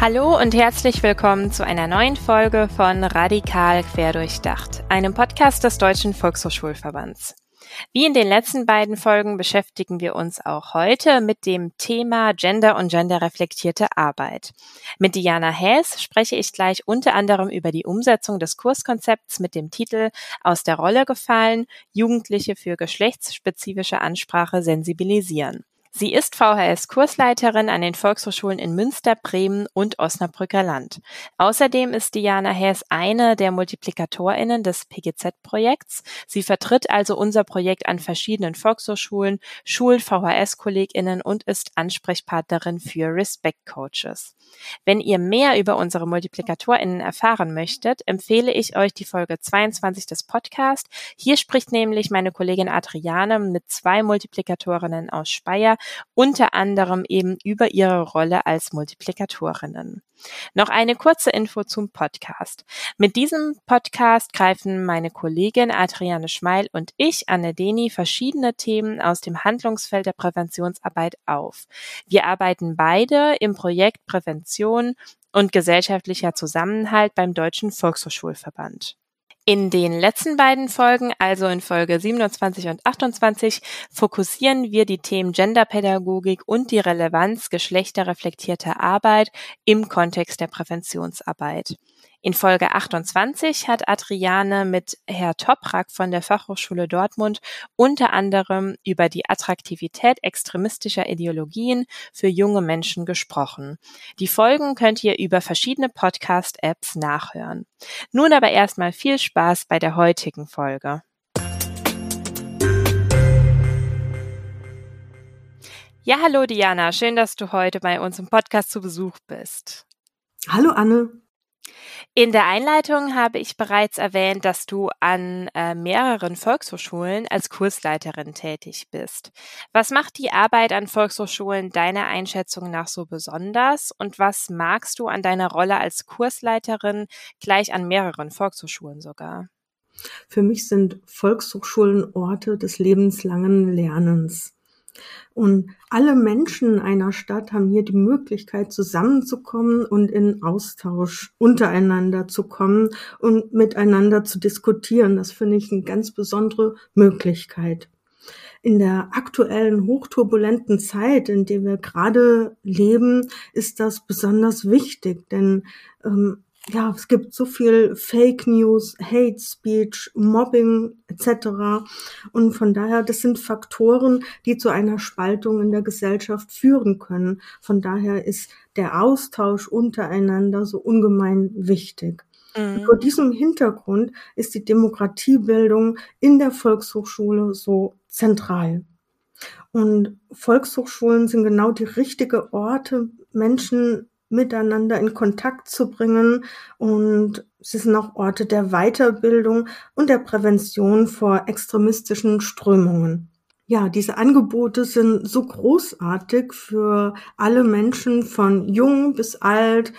Hallo und herzlich willkommen zu einer neuen Folge von Radikal Querdurchdacht, einem Podcast des Deutschen Volkshochschulverbands. Wie in den letzten beiden Folgen beschäftigen wir uns auch heute mit dem Thema Gender und genderreflektierte Arbeit. Mit Diana Häs spreche ich gleich unter anderem über die Umsetzung des Kurskonzepts mit dem Titel Aus der Rolle gefallen, Jugendliche für geschlechtsspezifische Ansprache sensibilisieren. Sie ist VHS-Kursleiterin an den Volkshochschulen in Münster, Bremen und Osnabrücker Land. Außerdem ist Diana Hess eine der MultiplikatorInnen des PGZ-Projekts. Sie vertritt also unser Projekt an verschiedenen Volkshochschulen, schult VHS-KollegInnen und ist Ansprechpartnerin für Respect-Coaches. Wenn ihr mehr über unsere MultiplikatorInnen erfahren möchtet, empfehle ich euch die Folge 22 des Podcasts. Hier spricht nämlich meine Kollegin Adriane mit zwei Multiplikatorinnen aus Speyer, unter anderem eben über ihre Rolle als Multiplikatorinnen. Noch eine kurze Info zum Podcast. Mit diesem Podcast greifen meine Kollegin Adriane Schmeil und ich, Anne Deni, verschiedene Themen aus dem Handlungsfeld der Präventionsarbeit auf. Wir arbeiten beide im Projekt Prävention und gesellschaftlicher Zusammenhalt beim Deutschen Volkshochschulverband. In den letzten beiden Folgen, also in Folge 27 und 28, fokussieren wir die Themen Genderpädagogik und die Relevanz geschlechterreflektierter Arbeit im Kontext der Präventionsarbeit. In Folge 28 hat Adriane mit Herr Toprak von der Fachhochschule Dortmund unter anderem über die Attraktivität extremistischer Ideologien für junge Menschen gesprochen. Die Folgen könnt ihr über verschiedene Podcast-Apps nachhören. Nun aber erstmal viel Spaß bei der heutigen Folge. Ja, hallo Diana, schön, dass du heute bei uns im Podcast zu Besuch bist. Hallo Anne. In der Einleitung habe ich bereits erwähnt, dass du an äh, mehreren Volkshochschulen als Kursleiterin tätig bist. Was macht die Arbeit an Volkshochschulen deiner Einschätzung nach so besonders und was magst du an deiner Rolle als Kursleiterin gleich an mehreren Volkshochschulen sogar? Für mich sind Volkshochschulen Orte des lebenslangen Lernens. Und alle Menschen einer Stadt haben hier die Möglichkeit, zusammenzukommen und in Austausch untereinander zu kommen und miteinander zu diskutieren. Das finde ich eine ganz besondere Möglichkeit. In der aktuellen hochturbulenten Zeit, in der wir gerade leben, ist das besonders wichtig, denn ähm, ja, es gibt so viel Fake News, Hate Speech, Mobbing etc. Und von daher, das sind Faktoren, die zu einer Spaltung in der Gesellschaft führen können. Von daher ist der Austausch untereinander so ungemein wichtig. Mhm. Vor diesem Hintergrund ist die Demokratiebildung in der Volkshochschule so zentral. Und Volkshochschulen sind genau die richtige Orte, Menschen miteinander in Kontakt zu bringen. Und sie sind auch Orte der Weiterbildung und der Prävention vor extremistischen Strömungen. Ja, diese Angebote sind so großartig für alle Menschen von jung bis alt,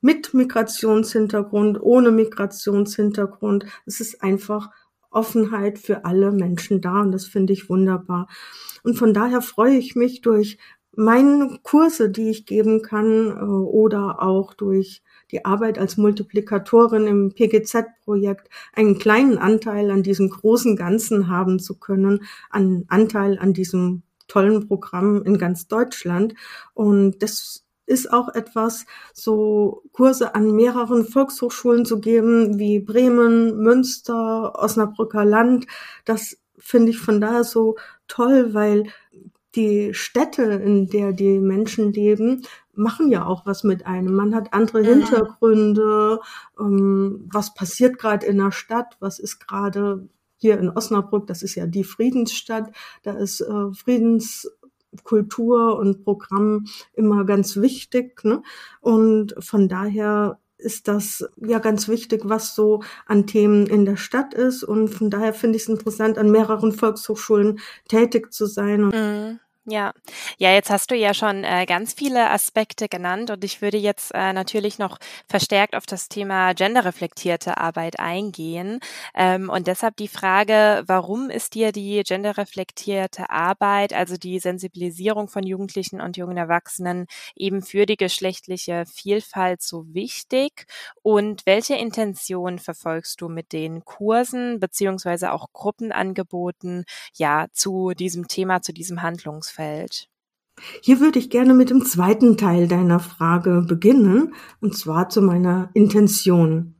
mit Migrationshintergrund, ohne Migrationshintergrund. Es ist einfach Offenheit für alle Menschen da und das finde ich wunderbar. Und von daher freue ich mich durch meine Kurse, die ich geben kann äh, oder auch durch die Arbeit als Multiplikatorin im PGZ-Projekt einen kleinen Anteil an diesem großen Ganzen haben zu können, einen Anteil an diesem tollen Programm in ganz Deutschland. Und das ist auch etwas, so Kurse an mehreren Volkshochschulen zu geben, wie Bremen, Münster, Osnabrücker Land. Das finde ich von daher so toll, weil die Städte, in der die Menschen leben, machen ja auch was mit einem. Man hat andere mhm. Hintergründe, ähm, was passiert gerade in der Stadt, was ist gerade hier in Osnabrück, das ist ja die Friedensstadt, da ist äh, Friedenskultur und Programm immer ganz wichtig. Ne? Und von daher ist das ja ganz wichtig, was so an Themen in der Stadt ist. Und von daher finde ich es interessant, an mehreren Volkshochschulen tätig zu sein. Mhm. Ja, ja, jetzt hast du ja schon äh, ganz viele Aspekte genannt und ich würde jetzt äh, natürlich noch verstärkt auf das Thema genderreflektierte Arbeit eingehen. Ähm, und deshalb die Frage, warum ist dir die genderreflektierte Arbeit, also die Sensibilisierung von Jugendlichen und jungen Erwachsenen eben für die geschlechtliche Vielfalt so wichtig? Und welche Intention verfolgst du mit den Kursen beziehungsweise auch Gruppenangeboten ja zu diesem Thema, zu diesem Handlungsfeld? Berufsfeld? Hier würde ich gerne mit dem zweiten Teil deiner Frage beginnen, und zwar zu meiner Intention.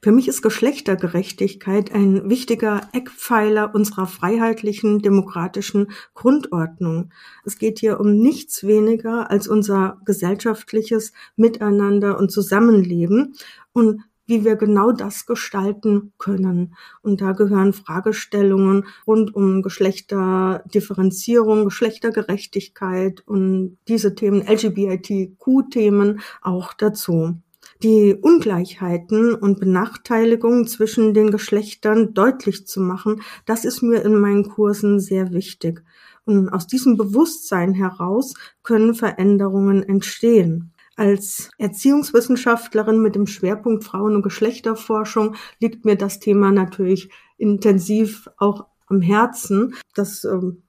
Für mich ist Geschlechtergerechtigkeit ein wichtiger Eckpfeiler unserer freiheitlichen, demokratischen Grundordnung. Es geht hier um nichts weniger als unser gesellschaftliches Miteinander und Zusammenleben. Und wie wir genau das gestalten können. Und da gehören Fragestellungen rund um Geschlechterdifferenzierung, Geschlechtergerechtigkeit und diese Themen, LGBTQ-Themen auch dazu. Die Ungleichheiten und Benachteiligungen zwischen den Geschlechtern deutlich zu machen, das ist mir in meinen Kursen sehr wichtig. Und aus diesem Bewusstsein heraus können Veränderungen entstehen. Als Erziehungswissenschaftlerin mit dem Schwerpunkt Frauen- und Geschlechterforschung liegt mir das Thema natürlich intensiv auch am Herzen. Das ähm,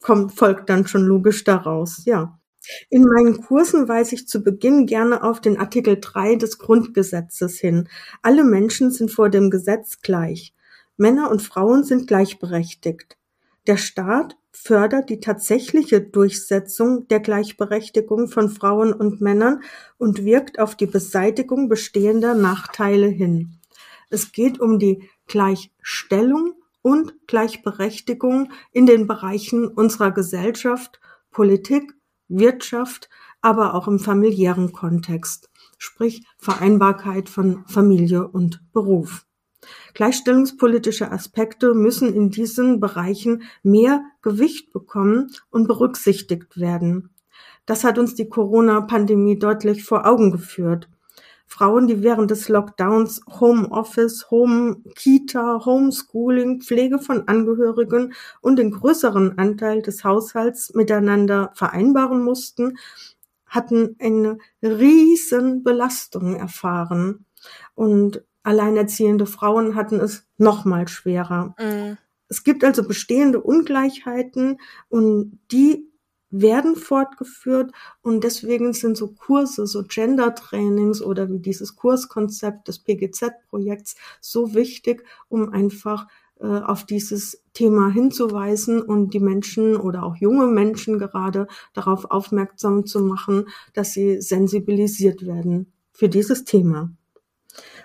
kommt, folgt dann schon logisch daraus, ja. In meinen Kursen weise ich zu Beginn gerne auf den Artikel 3 des Grundgesetzes hin. Alle Menschen sind vor dem Gesetz gleich. Männer und Frauen sind gleichberechtigt. Der Staat fördert die tatsächliche Durchsetzung der Gleichberechtigung von Frauen und Männern und wirkt auf die Beseitigung bestehender Nachteile hin. Es geht um die Gleichstellung und Gleichberechtigung in den Bereichen unserer Gesellschaft, Politik, Wirtschaft, aber auch im familiären Kontext, sprich Vereinbarkeit von Familie und Beruf. Gleichstellungspolitische Aspekte müssen in diesen Bereichen mehr Gewicht bekommen und berücksichtigt werden. Das hat uns die Corona-Pandemie deutlich vor Augen geführt. Frauen, die während des Lockdowns Homeoffice, Home Kita, Homeschooling, Pflege von Angehörigen und den größeren Anteil des Haushalts miteinander vereinbaren mussten, hatten eine riesen Belastung erfahren. Und alleinerziehende Frauen hatten es noch mal schwerer. Mhm. Es gibt also bestehende Ungleichheiten und die werden fortgeführt und deswegen sind so Kurse, so Gender-Trainings oder wie dieses Kurskonzept des PGZ-Projekts so wichtig, um einfach äh, auf dieses Thema hinzuweisen und die Menschen oder auch junge Menschen gerade darauf aufmerksam zu machen, dass sie sensibilisiert werden für dieses Thema.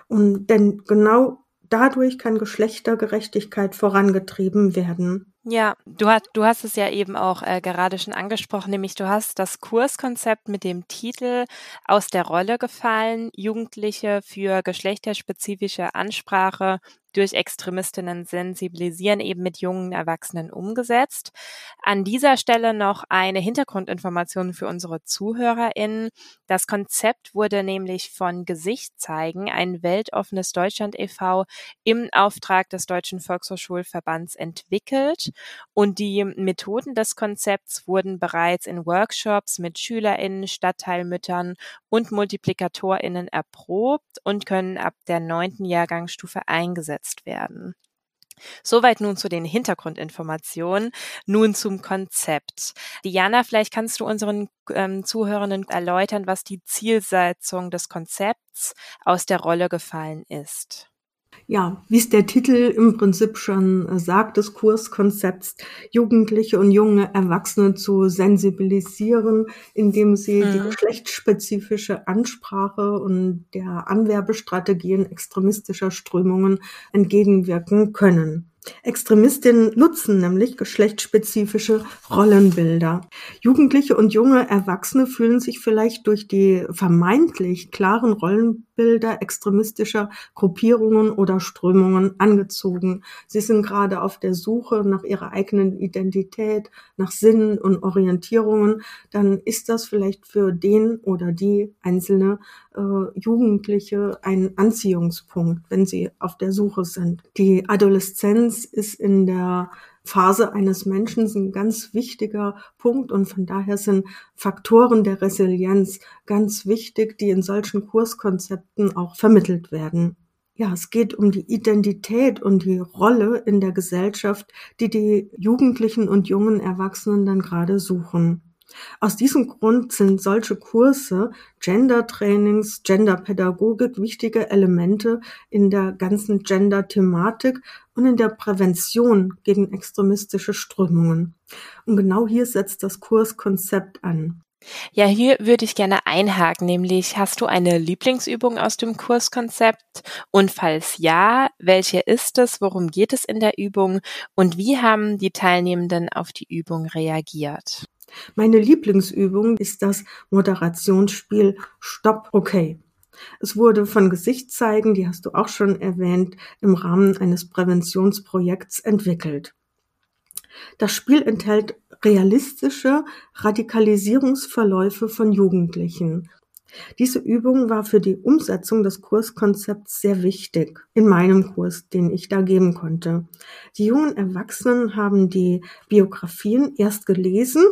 Und denn genau dadurch kann Geschlechtergerechtigkeit vorangetrieben werden. Ja, du hast, du hast es ja eben auch äh, gerade schon angesprochen, nämlich du hast das Kurskonzept mit dem Titel aus der Rolle gefallen, Jugendliche für geschlechterspezifische Ansprache durch Extremistinnen sensibilisieren, eben mit jungen Erwachsenen umgesetzt. An dieser Stelle noch eine Hintergrundinformation für unsere ZuhörerInnen. Das Konzept wurde nämlich von Gesicht zeigen, ein weltoffenes Deutschland e.V. im Auftrag des Deutschen Volkshochschulverbands entwickelt. Und die Methoden des Konzepts wurden bereits in Workshops mit SchülerInnen, Stadtteilmüttern und MultiplikatorInnen erprobt und können ab der neunten Jahrgangsstufe eingesetzt werden. Soweit nun zu den Hintergrundinformationen. Nun zum Konzept. Diana, vielleicht kannst du unseren ähm, Zuhörenden erläutern, was die Zielsetzung des Konzepts aus der Rolle gefallen ist. Ja, wie es der Titel im Prinzip schon äh, sagt, des Kurskonzepts, Jugendliche und junge Erwachsene zu sensibilisieren, indem sie mhm. die geschlechtsspezifische Ansprache und der Anwerbestrategien extremistischer Strömungen entgegenwirken können. Extremistinnen nutzen nämlich geschlechtsspezifische Rollenbilder. Jugendliche und junge Erwachsene fühlen sich vielleicht durch die vermeintlich klaren Rollenbilder extremistischer Gruppierungen oder Strömungen angezogen. Sie sind gerade auf der Suche nach ihrer eigenen Identität, nach Sinnen und Orientierungen. Dann ist das vielleicht für den oder die Einzelne äh, Jugendliche ein Anziehungspunkt, wenn sie auf der Suche sind. Die Adoleszenz ist in der Phase eines Menschen ein ganz wichtiger Punkt und von daher sind Faktoren der Resilienz ganz wichtig, die in solchen Kurskonzepten auch vermittelt werden. Ja, es geht um die Identität und die Rolle in der Gesellschaft, die die Jugendlichen und jungen Erwachsenen dann gerade suchen. Aus diesem Grund sind solche Kurse, Gender-Trainings, Gender-Pädagogik wichtige Elemente in der ganzen Gender-Thematik und in der Prävention gegen extremistische Strömungen. Und genau hier setzt das Kurskonzept an. Ja, hier würde ich gerne einhaken, nämlich hast du eine Lieblingsübung aus dem Kurskonzept? Und falls ja, welche ist es? Worum geht es in der Übung? Und wie haben die Teilnehmenden auf die Übung reagiert? Meine Lieblingsübung ist das Moderationsspiel Stopp Okay. Es wurde von Gesichtszeigen, die hast du auch schon erwähnt, im Rahmen eines Präventionsprojekts entwickelt. Das Spiel enthält realistische Radikalisierungsverläufe von Jugendlichen. Diese Übung war für die Umsetzung des Kurskonzepts sehr wichtig in meinem Kurs, den ich da geben konnte. Die jungen Erwachsenen haben die Biografien erst gelesen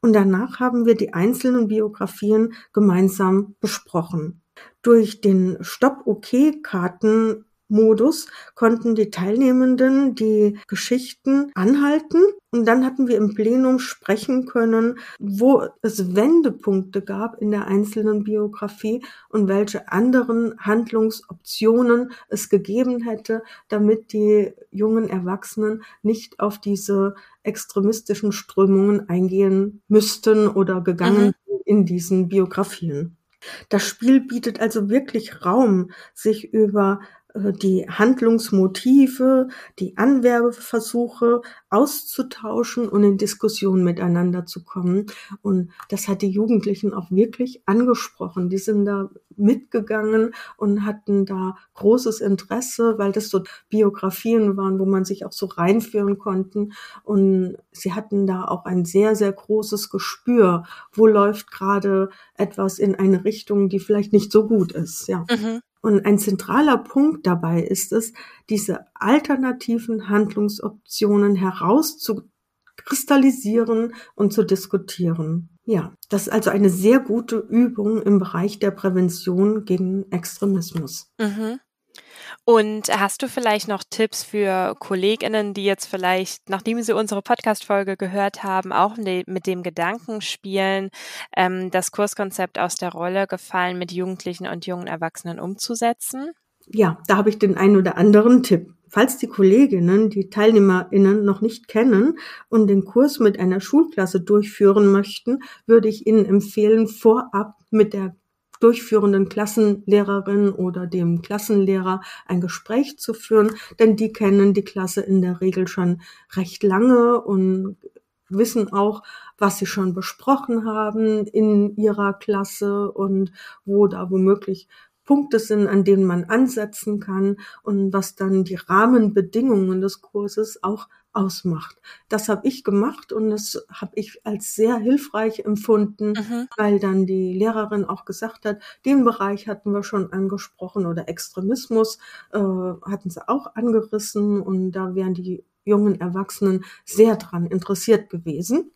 und danach haben wir die einzelnen Biografien gemeinsam besprochen. Durch den Stopp-OK-Karten Modus konnten die Teilnehmenden die Geschichten anhalten und dann hatten wir im Plenum sprechen können, wo es Wendepunkte gab in der einzelnen Biografie und welche anderen Handlungsoptionen es gegeben hätte, damit die jungen Erwachsenen nicht auf diese extremistischen Strömungen eingehen müssten oder gegangen mhm. in diesen Biografien. Das Spiel bietet also wirklich Raum, sich über die Handlungsmotive, die Anwerbeversuche auszutauschen und in Diskussionen miteinander zu kommen. Und das hat die Jugendlichen auch wirklich angesprochen. Die sind da mitgegangen und hatten da großes Interesse, weil das so Biografien waren, wo man sich auch so reinführen konnten. Und sie hatten da auch ein sehr, sehr großes Gespür, wo läuft gerade etwas in eine Richtung, die vielleicht nicht so gut ist. Ja. Mhm. Und ein zentraler Punkt dabei ist es, diese alternativen Handlungsoptionen herauszukristallisieren und zu diskutieren. Ja, das ist also eine sehr gute Übung im Bereich der Prävention gegen Extremismus. Mhm. Und hast du vielleicht noch Tipps für Kolleginnen, die jetzt vielleicht, nachdem sie unsere Podcast-Folge gehört haben, auch mit dem Gedanken spielen, ähm, das Kurskonzept aus der Rolle gefallen, mit Jugendlichen und jungen Erwachsenen umzusetzen? Ja, da habe ich den einen oder anderen Tipp. Falls die Kolleginnen die TeilnehmerInnen noch nicht kennen und den Kurs mit einer Schulklasse durchführen möchten, würde ich Ihnen empfehlen, vorab mit der durchführenden Klassenlehrerin oder dem Klassenlehrer ein Gespräch zu führen, denn die kennen die Klasse in der Regel schon recht lange und wissen auch, was sie schon besprochen haben in ihrer Klasse und wo da womöglich Punkte sind, an denen man ansetzen kann und was dann die Rahmenbedingungen des Kurses auch ausmacht. Das habe ich gemacht und das habe ich als sehr hilfreich empfunden, mhm. weil dann die Lehrerin auch gesagt hat, den Bereich hatten wir schon angesprochen oder Extremismus äh, hatten sie auch angerissen und da wären die jungen Erwachsenen sehr dran interessiert gewesen.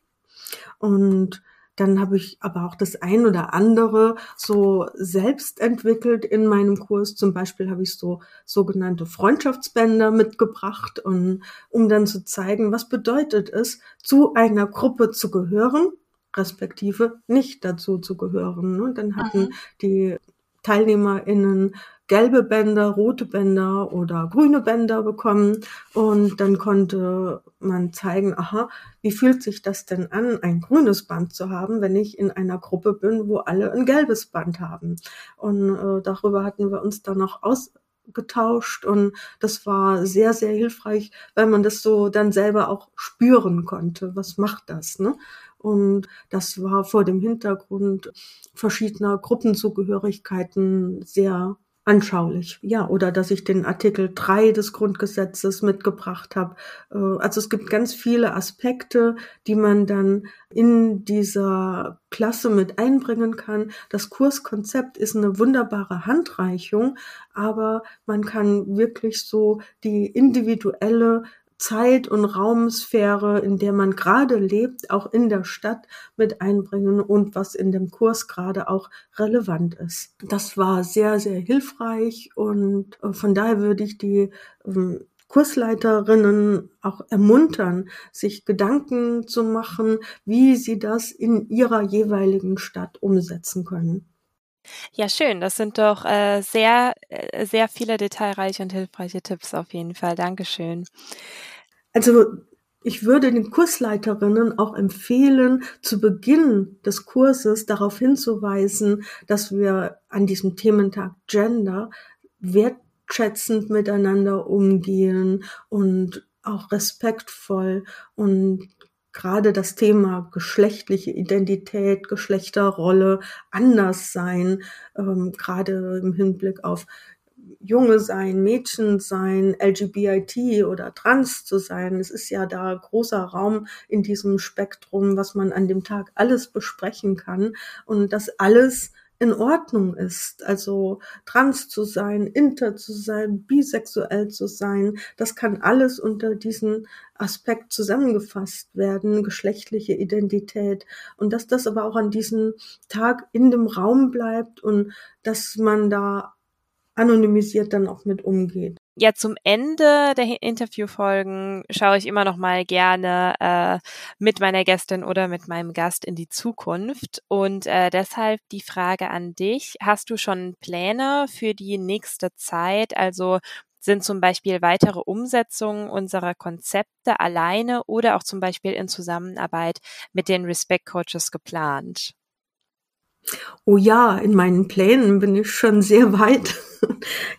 Und dann habe ich aber auch das ein oder andere so selbst entwickelt in meinem Kurs. Zum Beispiel habe ich so sogenannte Freundschaftsbänder mitgebracht, und, um dann zu zeigen, was bedeutet es, zu einer Gruppe zu gehören, respektive nicht dazu zu gehören. Und dann hatten mhm. die TeilnehmerInnen gelbe Bänder, rote Bänder oder grüne Bänder bekommen und dann konnte man zeigen, aha, wie fühlt sich das denn an, ein grünes Band zu haben, wenn ich in einer Gruppe bin, wo alle ein gelbes Band haben. Und äh, darüber hatten wir uns dann noch ausgetauscht und das war sehr, sehr hilfreich, weil man das so dann selber auch spüren konnte. Was macht das? Ne? Und das war vor dem Hintergrund verschiedener Gruppenzugehörigkeiten sehr anschaulich. Ja, oder dass ich den Artikel 3 des Grundgesetzes mitgebracht habe. Äh, also es gibt ganz viele Aspekte, die man dann in dieser Klasse mit einbringen kann. Das Kurskonzept ist eine wunderbare Handreichung, aber man kann wirklich so die individuelle Zeit- und Raumsphäre, in der man gerade lebt, auch in der Stadt mit einbringen und was in dem Kurs gerade auch relevant ist. Das war sehr, sehr hilfreich und äh, von daher würde ich die ähm, Kursleiterinnen auch ermuntern, sich Gedanken zu machen, wie sie das in ihrer jeweiligen Stadt umsetzen können. Ja, schön. Das sind doch äh, sehr, äh, sehr viele detailreiche und hilfreiche Tipps auf jeden Fall. Dankeschön. Also ich würde den Kursleiterinnen auch empfehlen, zu Beginn des Kurses darauf hinzuweisen, dass wir an diesem Thementag Gender wertschätzend miteinander umgehen und auch respektvoll und gerade das Thema geschlechtliche Identität, Geschlechterrolle, anders sein, ähm, gerade im Hinblick auf Junge sein, Mädchen sein, LGBT oder trans zu sein. Es ist ja da großer Raum in diesem Spektrum, was man an dem Tag alles besprechen kann und das alles in Ordnung ist. Also trans zu sein, inter zu sein, bisexuell zu sein, das kann alles unter diesen Aspekt zusammengefasst werden, geschlechtliche Identität. Und dass das aber auch an diesem Tag in dem Raum bleibt und dass man da anonymisiert dann auch mit umgeht. Ja, zum Ende der Interviewfolgen schaue ich immer noch mal gerne äh, mit meiner Gästin oder mit meinem Gast in die Zukunft. Und äh, deshalb die Frage an dich. Hast du schon Pläne für die nächste Zeit? Also sind zum Beispiel weitere Umsetzungen unserer Konzepte alleine oder auch zum Beispiel in Zusammenarbeit mit den Respect Coaches geplant? Oh ja, in meinen Plänen bin ich schon sehr weit.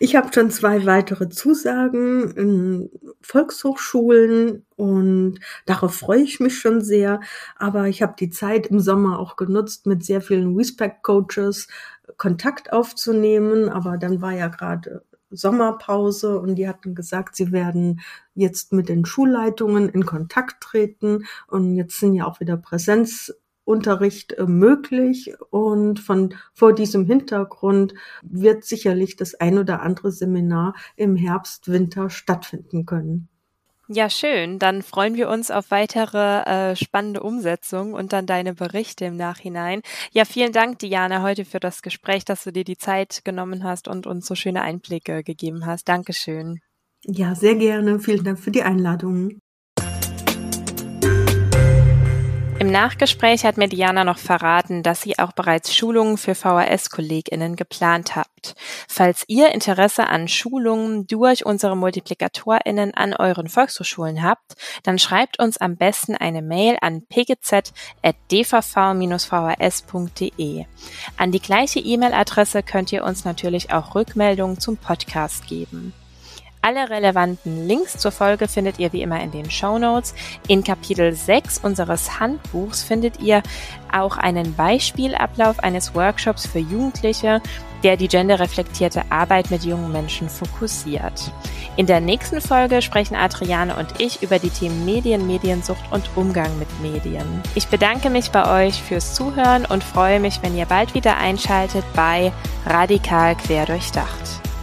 Ich habe schon zwei weitere Zusagen in Volkshochschulen und darauf freue ich mich schon sehr. Aber ich habe die Zeit im Sommer auch genutzt, mit sehr vielen Respect-Coaches Kontakt aufzunehmen. Aber dann war ja gerade Sommerpause und die hatten gesagt, sie werden jetzt mit den Schulleitungen in Kontakt treten und jetzt sind ja auch wieder Präsenz Unterricht äh, möglich und von vor diesem Hintergrund wird sicherlich das ein oder andere Seminar im Herbst, Winter stattfinden können. Ja, schön. Dann freuen wir uns auf weitere äh, spannende Umsetzungen und dann deine Berichte im Nachhinein. Ja, vielen Dank, Diana, heute für das Gespräch, dass du dir die Zeit genommen hast und uns so schöne Einblicke gegeben hast. Dankeschön. Ja, sehr gerne. Vielen Dank für die Einladung. Im Nachgespräch hat mir Diana noch verraten, dass sie auch bereits Schulungen für VHS-KollegInnen geplant habt. Falls ihr Interesse an Schulungen durch unsere MultiplikatorInnen an euren Volkshochschulen habt, dann schreibt uns am besten eine Mail an pgz.dvv-vhs.de. An die gleiche E-Mail-Adresse könnt ihr uns natürlich auch Rückmeldungen zum Podcast geben. Alle relevanten Links zur Folge findet ihr wie immer in den Show Notes. In Kapitel 6 unseres Handbuchs findet ihr auch einen Beispielablauf eines Workshops für Jugendliche, der die genderreflektierte Arbeit mit jungen Menschen fokussiert. In der nächsten Folge sprechen Adriane und ich über die Themen Medien, Mediensucht und Umgang mit Medien. Ich bedanke mich bei euch fürs Zuhören und freue mich, wenn ihr bald wieder einschaltet bei Radikal Querdurchdacht.